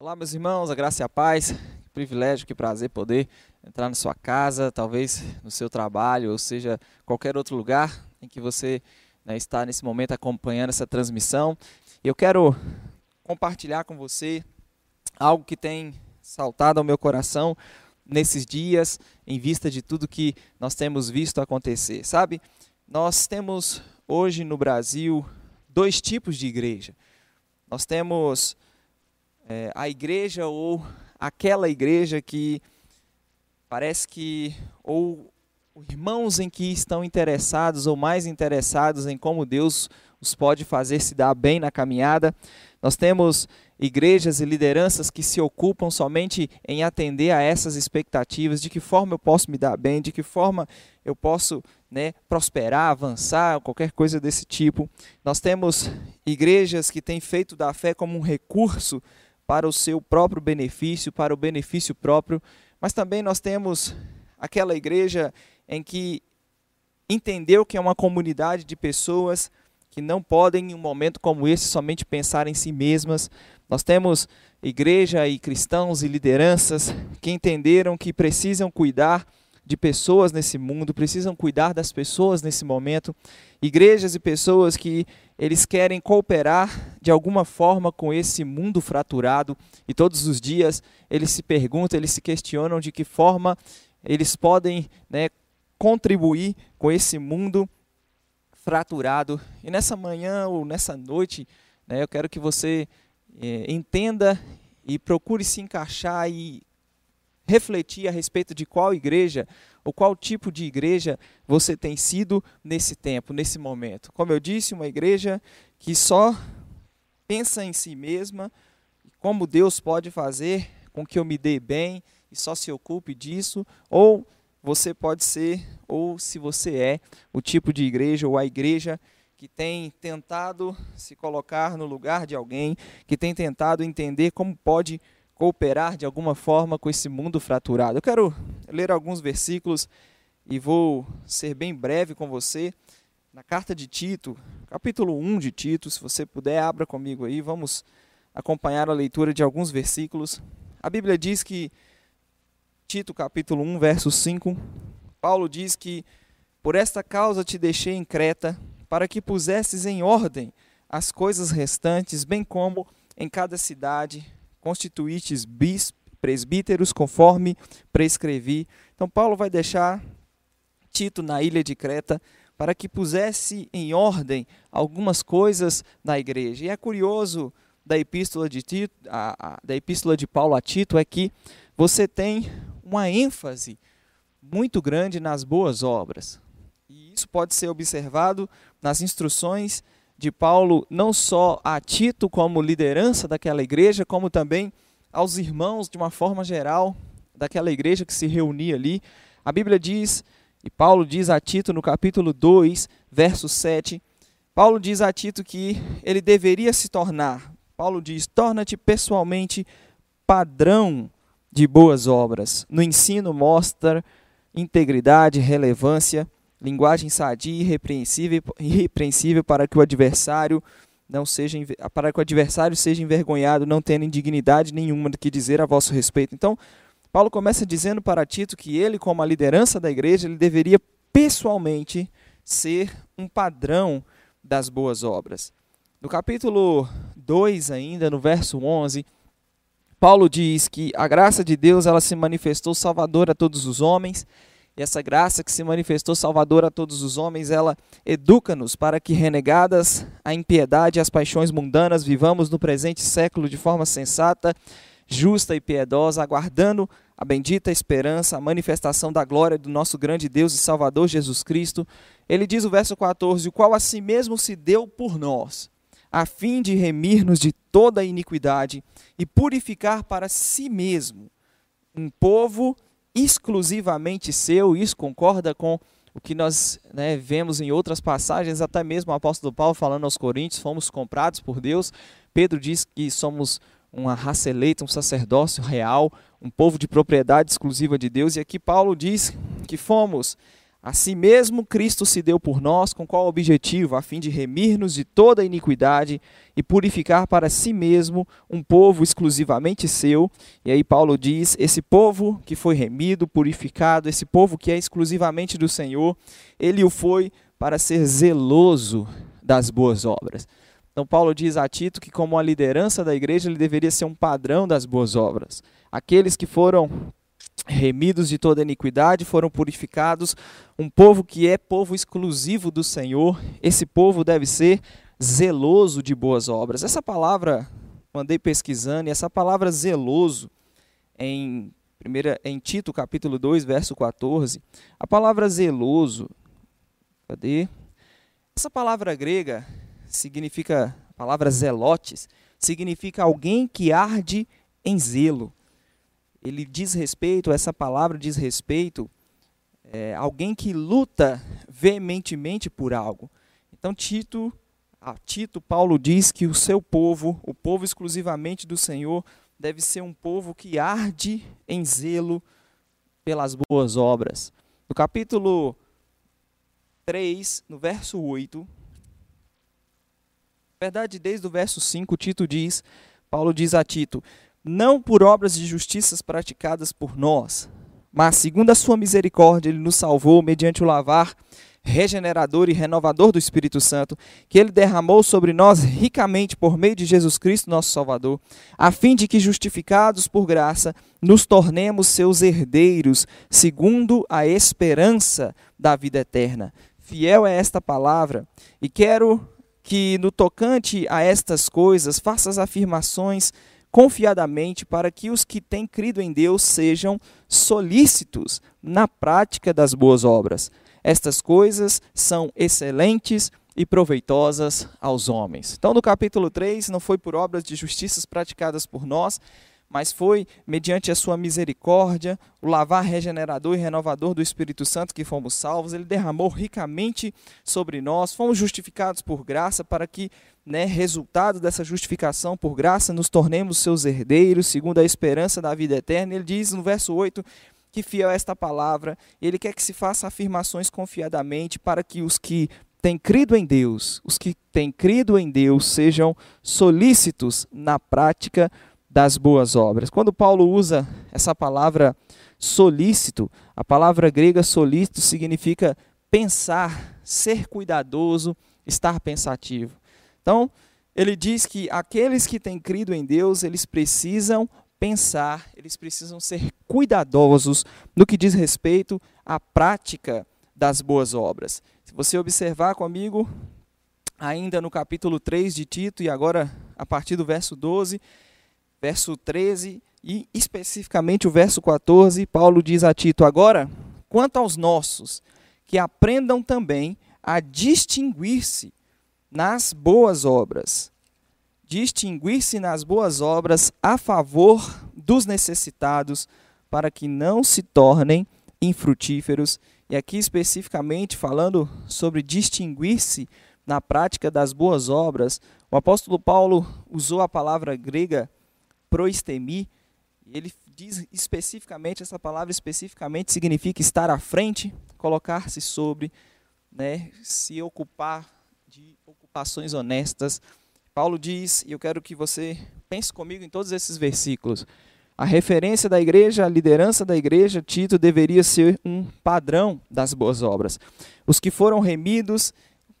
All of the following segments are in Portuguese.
Olá, meus irmãos, a graça e a paz. Que privilégio, que prazer poder entrar na sua casa, talvez no seu trabalho, ou seja, qualquer outro lugar em que você né, está nesse momento acompanhando essa transmissão. Eu quero compartilhar com você algo que tem saltado ao meu coração nesses dias, em vista de tudo que nós temos visto acontecer. Sabe, nós temos hoje no Brasil dois tipos de igreja. Nós temos é, a igreja ou aquela igreja que parece que ou irmãos em que estão interessados ou mais interessados em como Deus os pode fazer se dar bem na caminhada. Nós temos igrejas e lideranças que se ocupam somente em atender a essas expectativas, de que forma eu posso me dar bem, de que forma eu posso né, prosperar, avançar, qualquer coisa desse tipo. Nós temos igrejas que têm feito da fé como um recurso para o seu próprio benefício, para o benefício próprio, mas também nós temos aquela igreja em que entendeu que é uma comunidade de pessoas que não podem, em um momento como esse, somente pensar em si mesmas. Nós temos igreja e cristãos e lideranças que entenderam que precisam cuidar de pessoas nesse mundo, precisam cuidar das pessoas nesse momento. Igrejas e pessoas que eles querem cooperar de alguma forma com esse mundo fraturado e todos os dias eles se perguntam, eles se questionam de que forma eles podem né, contribuir com esse mundo fraturado. E nessa manhã ou nessa noite, né, eu quero que você é, entenda e procure se encaixar e refletir a respeito de qual igreja ou qual tipo de igreja você tem sido nesse tempo, nesse momento. Como eu disse, uma igreja que só pensa em si mesma, como Deus pode fazer com que eu me dê bem e só se ocupe disso, ou você pode ser, ou se você é, o tipo de igreja ou a igreja que tem tentado se colocar no lugar de alguém, que tem tentado entender como pode cooperar de alguma forma com esse mundo fraturado. Eu quero ler alguns versículos e vou ser bem breve com você. Na carta de Tito, capítulo 1 de Tito, se você puder, abra comigo aí, vamos acompanhar a leitura de alguns versículos. A Bíblia diz que, Tito capítulo 1, verso 5, Paulo diz que por esta causa te deixei em Creta, para que pusesses em ordem as coisas restantes, bem como em cada cidade constituítes bis, presbíteros conforme prescrevi. Então Paulo vai deixar Tito na ilha de Creta para que pusesse em ordem algumas coisas na igreja. E é curioso da epístola de Tito, a, a, da epístola de Paulo a Tito é que você tem uma ênfase muito grande nas boas obras. E isso pode ser observado nas instruções de Paulo, não só a Tito como liderança daquela igreja, como também aos irmãos de uma forma geral daquela igreja que se reunia ali. A Bíblia diz, e Paulo diz a Tito no capítulo 2, verso 7, Paulo diz a Tito que ele deveria se tornar, Paulo diz, torna-te pessoalmente padrão de boas obras. No ensino mostra integridade, relevância, linguagem sadia e irrepreensível, irrepreensível para que o adversário não seja para que o adversário seja envergonhado, não tendo indignidade nenhuma do que dizer a vosso respeito. Então, Paulo começa dizendo para Tito que ele, como a liderança da igreja, ele deveria pessoalmente ser um padrão das boas obras. No capítulo 2 ainda, no verso 11, Paulo diz que a graça de Deus ela se manifestou salvadora a todos os homens, e essa graça que se manifestou salvadora a todos os homens, ela educa-nos para que, renegadas a impiedade e as paixões mundanas, vivamos no presente século de forma sensata, justa e piedosa, aguardando a bendita esperança, a manifestação da glória do nosso grande Deus e Salvador Jesus Cristo. Ele diz o verso 14: O qual a si mesmo se deu por nós, a fim de remir-nos de toda iniquidade e purificar para si mesmo um povo exclusivamente seu, isso concorda com o que nós né, vemos em outras passagens, até mesmo o apóstolo Paulo falando aos Coríntios, fomos comprados por Deus. Pedro diz que somos uma raça eleita, um sacerdócio real, um povo de propriedade exclusiva de Deus. E aqui Paulo diz que fomos A si mesmo Cristo se deu por nós, com qual objetivo? A fim de remir-nos de toda iniquidade e purificar para si mesmo um povo exclusivamente seu. E aí Paulo diz: esse povo que foi remido, purificado, esse povo que é exclusivamente do Senhor, ele o foi para ser zeloso das boas obras. Então Paulo diz a Tito que como a liderança da igreja ele deveria ser um padrão das boas obras. Aqueles que foram remidos de toda iniquidade, foram purificados, um povo que é povo exclusivo do Senhor, esse povo deve ser zeloso de boas obras. Essa palavra, andei pesquisando, e essa palavra zeloso, em, primeira, em Tito capítulo 2, verso 14, a palavra zeloso, cadê? Essa palavra grega significa, a palavra zelotes, significa alguém que arde em zelo ele diz respeito, essa palavra diz respeito é, alguém que luta veementemente por algo. Então Tito, a Tito, Paulo diz que o seu povo, o povo exclusivamente do Senhor, deve ser um povo que arde em zelo pelas boas obras. No capítulo 3, no verso 8, na verdade, desde o verso 5, Tito diz, Paulo diz a Tito: não por obras de justiças praticadas por nós, mas segundo a sua misericórdia, ele nos salvou mediante o lavar regenerador e renovador do Espírito Santo, que ele derramou sobre nós ricamente por meio de Jesus Cristo, nosso Salvador, a fim de que, justificados por graça, nos tornemos seus herdeiros, segundo a esperança da vida eterna. Fiel é esta palavra, e quero que, no tocante a estas coisas, faça as afirmações confiadamente para que os que têm crido em Deus sejam solícitos na prática das boas obras. Estas coisas são excelentes e proveitosas aos homens. Então, no capítulo 3, não foi por obras de justiças praticadas por nós, mas foi mediante a sua misericórdia, o lavar regenerador e renovador do Espírito Santo que fomos salvos. Ele derramou ricamente sobre nós, fomos justificados por graça para que, né, resultado dessa justificação por graça, nos tornemos seus herdeiros, segundo a esperança da vida eterna. Ele diz no verso 8 que fiel é esta palavra, ele quer que se faça afirmações confiadamente para que os que têm crido em Deus, os que têm crido em Deus sejam solícitos na prática das boas obras. Quando Paulo usa essa palavra solícito, a palavra grega solícito significa pensar, ser cuidadoso, estar pensativo. Então, ele diz que aqueles que têm crido em Deus, eles precisam pensar, eles precisam ser cuidadosos no que diz respeito à prática das boas obras. Se você observar comigo, ainda no capítulo 3 de Tito, e agora a partir do verso 12, verso 13 e especificamente o verso 14, Paulo diz a Tito: Agora, quanto aos nossos, que aprendam também a distinguir-se nas boas obras. Distinguir-se nas boas obras a favor dos necessitados, para que não se tornem infrutíferos. E aqui especificamente falando sobre distinguir-se na prática das boas obras, o apóstolo Paulo usou a palavra grega proistemi, ele diz especificamente, essa palavra especificamente significa estar à frente, colocar-se sobre, né, se ocupar de ocupações honestas. Paulo diz, e eu quero que você pense comigo em todos esses versículos. A referência da igreja, a liderança da igreja, Tito deveria ser um padrão das boas obras. Os que foram remidos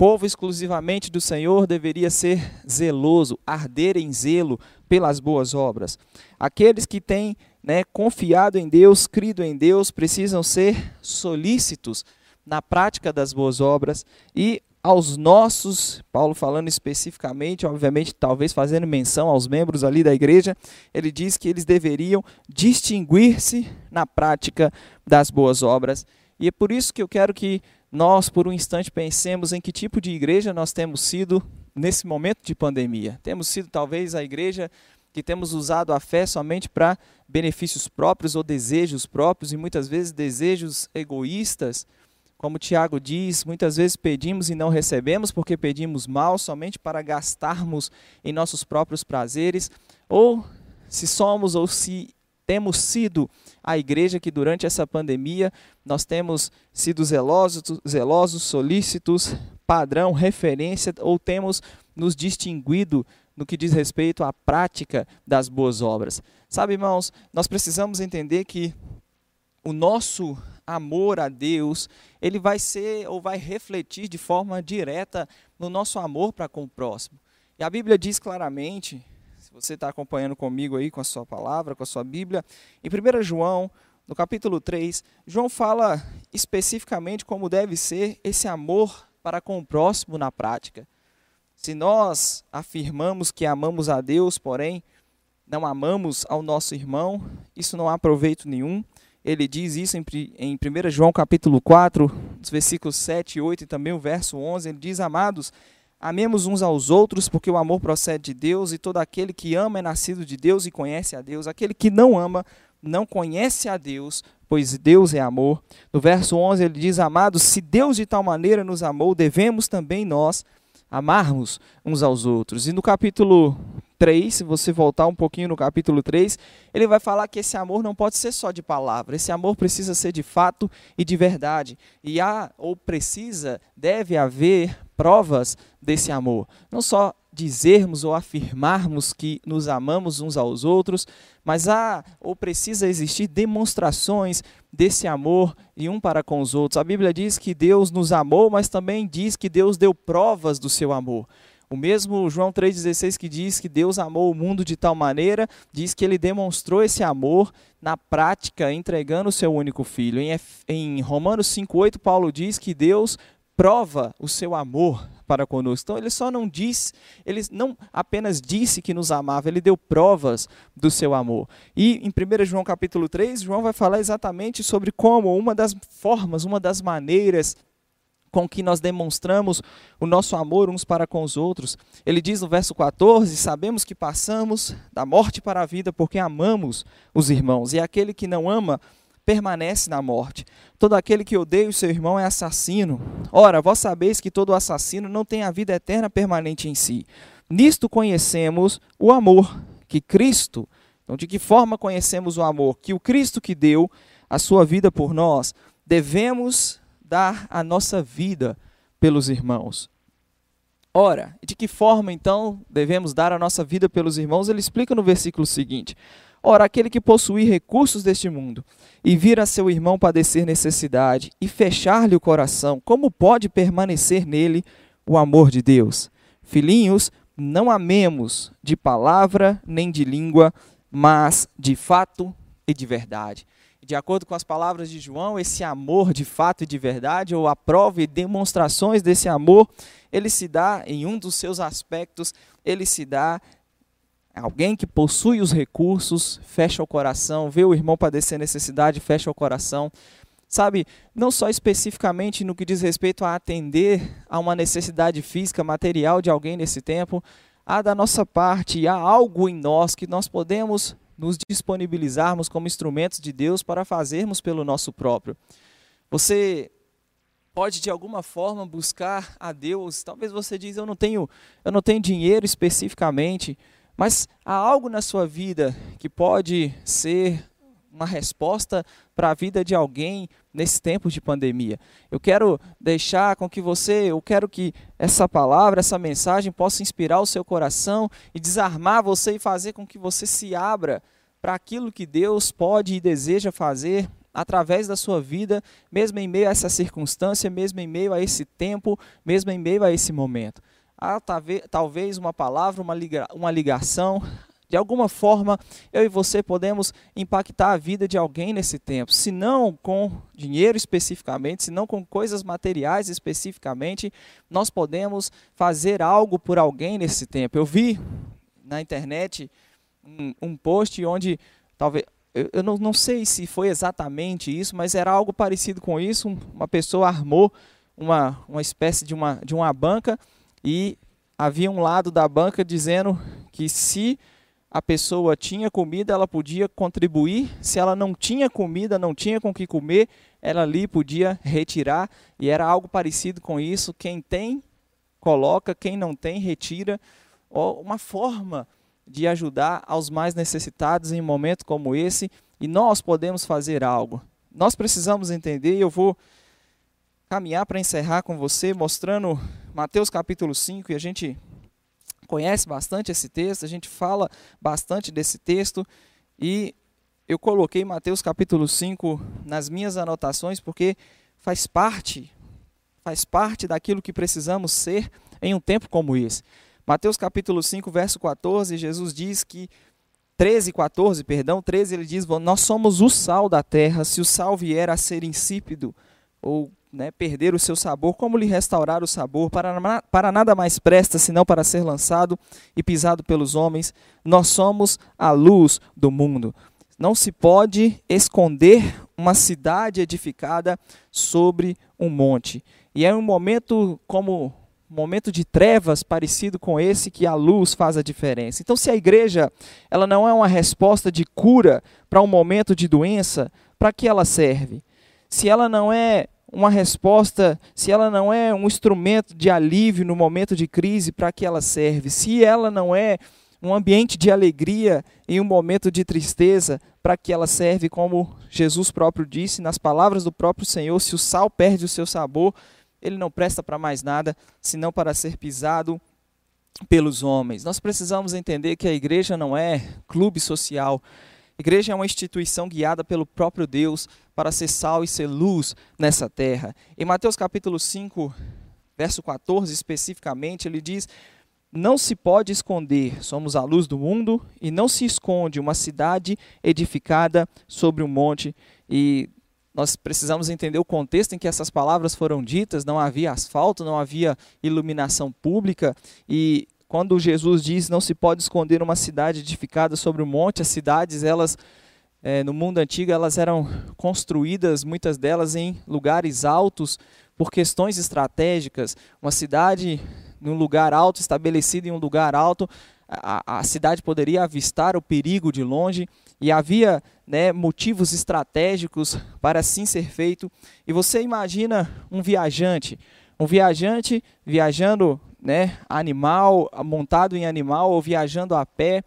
povo exclusivamente do Senhor deveria ser zeloso, arder em zelo pelas boas obras. Aqueles que têm né, confiado em Deus, crido em Deus, precisam ser solícitos na prática das boas obras e aos nossos, Paulo falando especificamente, obviamente, talvez fazendo menção aos membros ali da igreja, ele diz que eles deveriam distinguir-se na prática das boas obras. E é por isso que eu quero que nós, por um instante, pensemos em que tipo de igreja nós temos sido nesse momento de pandemia. Temos sido talvez a igreja que temos usado a fé somente para benefícios próprios ou desejos próprios e muitas vezes desejos egoístas. Como Tiago diz, muitas vezes pedimos e não recebemos porque pedimos mal somente para gastarmos em nossos próprios prazeres, ou se somos ou se temos sido a igreja que durante essa pandemia nós temos sido zelosos, zelosos, solícitos, padrão, referência ou temos nos distinguido no que diz respeito à prática das boas obras. Sabe, irmãos, nós precisamos entender que o nosso amor a Deus, ele vai ser ou vai refletir de forma direta no nosso amor para com o próximo. E a Bíblia diz claramente, se você está acompanhando comigo aí com a sua palavra, com a sua Bíblia, em 1 João, no capítulo 3, João fala especificamente como deve ser esse amor para com o próximo na prática. Se nós afirmamos que amamos a Deus, porém não amamos ao nosso irmão, isso não há proveito nenhum. Ele diz isso em, em 1 João capítulo 4, versículos 7 e 8 e também o verso 11, ele diz, amados, amemos uns aos outros, porque o amor procede de Deus, e todo aquele que ama é nascido de Deus e conhece a Deus. Aquele que não ama não conhece a Deus, pois Deus é amor. No verso 11 ele diz, amados, se Deus de tal maneira nos amou, devemos também nós amarmos uns aos outros. E no capítulo 3, se você voltar um pouquinho no capítulo 3, ele vai falar que esse amor não pode ser só de palavra, esse amor precisa ser de fato e de verdade. E há, ou precisa, deve haver provas desse amor. Não só dizermos ou afirmarmos que nos amamos uns aos outros, mas há ou precisa existir demonstrações desse amor e um para com os outros. A Bíblia diz que Deus nos amou, mas também diz que Deus deu provas do seu amor. O mesmo João 3,16 que diz que Deus amou o mundo de tal maneira, diz que ele demonstrou esse amor na prática, entregando o seu único filho. Em, Romanos 5,8, Paulo diz que Deus prova o seu amor para conosco. Então ele só não diz, ele não apenas disse que nos amava, ele deu provas do seu amor. E em 1 João capítulo 3, João vai falar exatamente sobre como uma das formas, uma das maneiras com que nós demonstramos o nosso amor uns para com os outros. Ele diz no verso 14: Sabemos que passamos da morte para a vida porque amamos os irmãos, e aquele que não ama permanece na morte. Todo aquele que odeia o seu irmão é assassino. Ora, vós sabeis que todo assassino não tem a vida eterna permanente em si. Nisto conhecemos o amor que Cristo. Então, de que forma conhecemos o amor? Que o Cristo que deu a sua vida por nós, devemos dar a nossa vida pelos irmãos. Ora, de que forma então devemos dar a nossa vida pelos irmãos? Ele explica no versículo seguinte: Ora, aquele que possuir recursos deste mundo e vir a seu irmão padecer necessidade e fechar-lhe o coração, como pode permanecer nele o amor de Deus? Filhinhos, não amemos de palavra nem de língua, mas de fato e de verdade de acordo com as palavras de João, esse amor de fato e de verdade, ou a prova e demonstrações desse amor, ele se dá em um dos seus aspectos, ele se dá alguém que possui os recursos, fecha o coração, vê o irmão padecer necessidade, fecha o coração. Sabe, não só especificamente no que diz respeito a atender a uma necessidade física, material de alguém nesse tempo, há da nossa parte, há algo em nós que nós podemos nos disponibilizarmos como instrumentos de Deus para fazermos pelo nosso próprio. Você pode de alguma forma buscar a Deus. Talvez você diz eu não tenho, eu não tenho dinheiro especificamente, mas há algo na sua vida que pode ser uma resposta para a vida de alguém nesse tempo de pandemia. Eu quero deixar com que você, eu quero que essa palavra, essa mensagem possa inspirar o seu coração e desarmar você e fazer com que você se abra para aquilo que Deus pode e deseja fazer através da sua vida, mesmo em meio a essa circunstância, mesmo em meio a esse tempo, mesmo em meio a esse momento. Há talvez uma palavra, uma ligação, de alguma forma, eu e você podemos impactar a vida de alguém nesse tempo, se não com dinheiro especificamente, se não com coisas materiais especificamente, nós podemos fazer algo por alguém nesse tempo. Eu vi na internet um, um post onde talvez eu, eu não, não sei se foi exatamente isso, mas era algo parecido com isso. Uma pessoa armou uma, uma espécie de uma, de uma banca e havia um lado da banca dizendo que se a pessoa tinha comida, ela podia contribuir. Se ela não tinha comida, não tinha com que comer, ela ali podia retirar. E era algo parecido com isso. Quem tem, coloca. Quem não tem, retira. Uma forma de ajudar aos mais necessitados em um momento como esse e nós podemos fazer algo. Nós precisamos entender, eu vou caminhar para encerrar com você, mostrando Mateus capítulo 5, e a gente conhece bastante esse texto, a gente fala bastante desse texto, e eu coloquei Mateus capítulo 5 nas minhas anotações porque faz parte, faz parte daquilo que precisamos ser em um tempo como esse. Mateus capítulo 5, verso 14, Jesus diz que 13, 14, perdão, 13 ele diz: "Nós somos o sal da terra, se o sal vier a ser insípido ou né, perder o seu sabor, como lhe restaurar o sabor? Para, para nada mais presta senão para ser lançado e pisado pelos homens. Nós somos a luz do mundo. Não se pode esconder uma cidade edificada sobre um monte. E é um momento como um momento de trevas parecido com esse que a luz faz a diferença. Então, se a igreja ela não é uma resposta de cura para um momento de doença, para que ela serve? Se ela não é uma resposta, se ela não é um instrumento de alívio no momento de crise, para que ela serve? Se ela não é um ambiente de alegria em um momento de tristeza, para que ela serve, como Jesus próprio disse, nas palavras do próprio Senhor: se o sal perde o seu sabor, ele não presta para mais nada, senão para ser pisado pelos homens. Nós precisamos entender que a igreja não é clube social. Igreja é uma instituição guiada pelo próprio Deus para ser sal e ser luz nessa terra. Em Mateus capítulo 5, verso 14 especificamente, ele diz: Não se pode esconder, somos a luz do mundo, e não se esconde uma cidade edificada sobre um monte. E nós precisamos entender o contexto em que essas palavras foram ditas, não havia asfalto, não havia iluminação pública, e quando Jesus diz não se pode esconder uma cidade edificada sobre um monte, as cidades, elas é, no mundo antigo, elas eram construídas, muitas delas em lugares altos, por questões estratégicas. Uma cidade num lugar alto, estabelecida em um lugar alto, a, a cidade poderia avistar o perigo de longe e havia né, motivos estratégicos para assim ser feito. E você imagina um viajante, um viajante viajando né, animal, montado em animal ou viajando a pé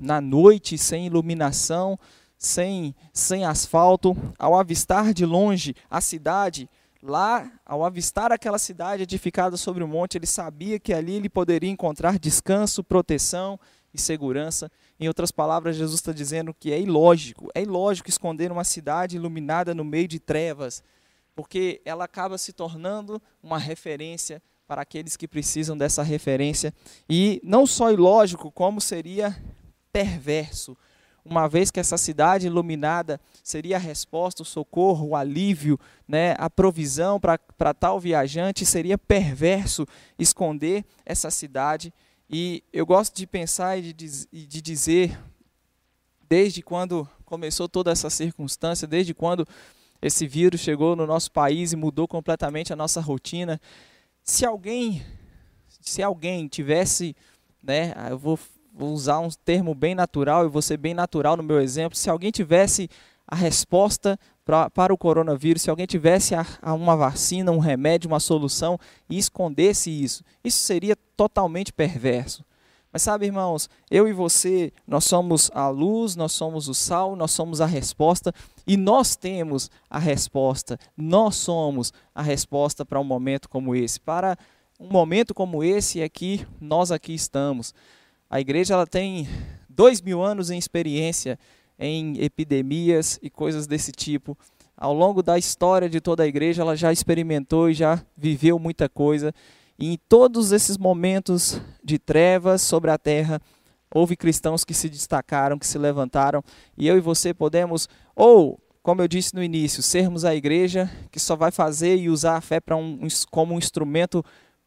na noite, sem iluminação, sem, sem asfalto, ao avistar de longe a cidade, lá, ao avistar aquela cidade edificada sobre o monte, ele sabia que ali ele poderia encontrar descanso, proteção e segurança. Em outras palavras, Jesus está dizendo que é ilógico, é ilógico esconder uma cidade iluminada no meio de trevas, porque ela acaba se tornando uma referência para aqueles que precisam dessa referência. E não só ilógico, como seria perverso, uma vez que essa cidade iluminada seria a resposta, o socorro, o alívio, né, a provisão para tal viajante, seria perverso esconder essa cidade. E eu gosto de pensar e de, de dizer, desde quando começou toda essa circunstância, desde quando esse vírus chegou no nosso país e mudou completamente a nossa rotina, se alguém, se alguém tivesse, né, eu vou, vou usar um termo bem natural e vou ser bem natural no meu exemplo, se alguém tivesse a resposta pra, para o coronavírus, se alguém tivesse a, a uma vacina, um remédio, uma solução e escondesse isso, isso seria totalmente perverso. Mas sabe, irmãos, eu e você, nós somos a luz, nós somos o sal, nós somos a resposta e nós temos a resposta. Nós somos a resposta para um momento como esse. Para um momento como esse é que nós aqui estamos. A igreja ela tem dois mil anos em experiência em epidemias e coisas desse tipo. Ao longo da história de toda a igreja, ela já experimentou e já viveu muita coisa. E em todos esses momentos de trevas sobre a terra, houve cristãos que se destacaram, que se levantaram, e eu e você podemos, ou, como eu disse no início, sermos a igreja que só vai fazer e usar a fé para um, como um instrumento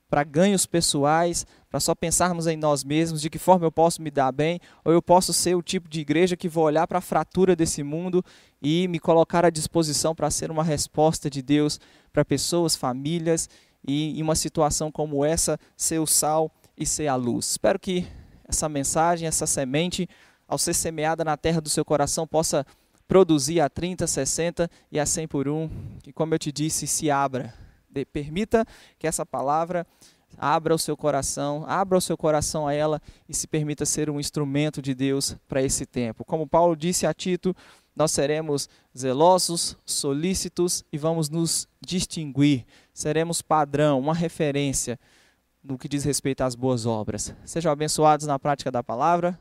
para ganhos pessoais, para só pensarmos em nós mesmos, de que forma eu posso me dar bem, ou eu posso ser o tipo de igreja que vou olhar para a fratura desse mundo e me colocar à disposição para ser uma resposta de Deus para pessoas, famílias e em uma situação como essa, ser o sal e ser a luz. Espero que essa mensagem, essa semente, ao ser semeada na terra do seu coração, possa produzir a 30, 60 e a 100 por um. Que, como eu te disse, se abra. Permita que essa palavra Abra o seu coração, abra o seu coração a ela e se permita ser um instrumento de Deus para esse tempo. Como Paulo disse a Tito, nós seremos zelosos, solícitos e vamos nos distinguir. Seremos padrão, uma referência no que diz respeito às boas obras. Sejam abençoados na prática da palavra.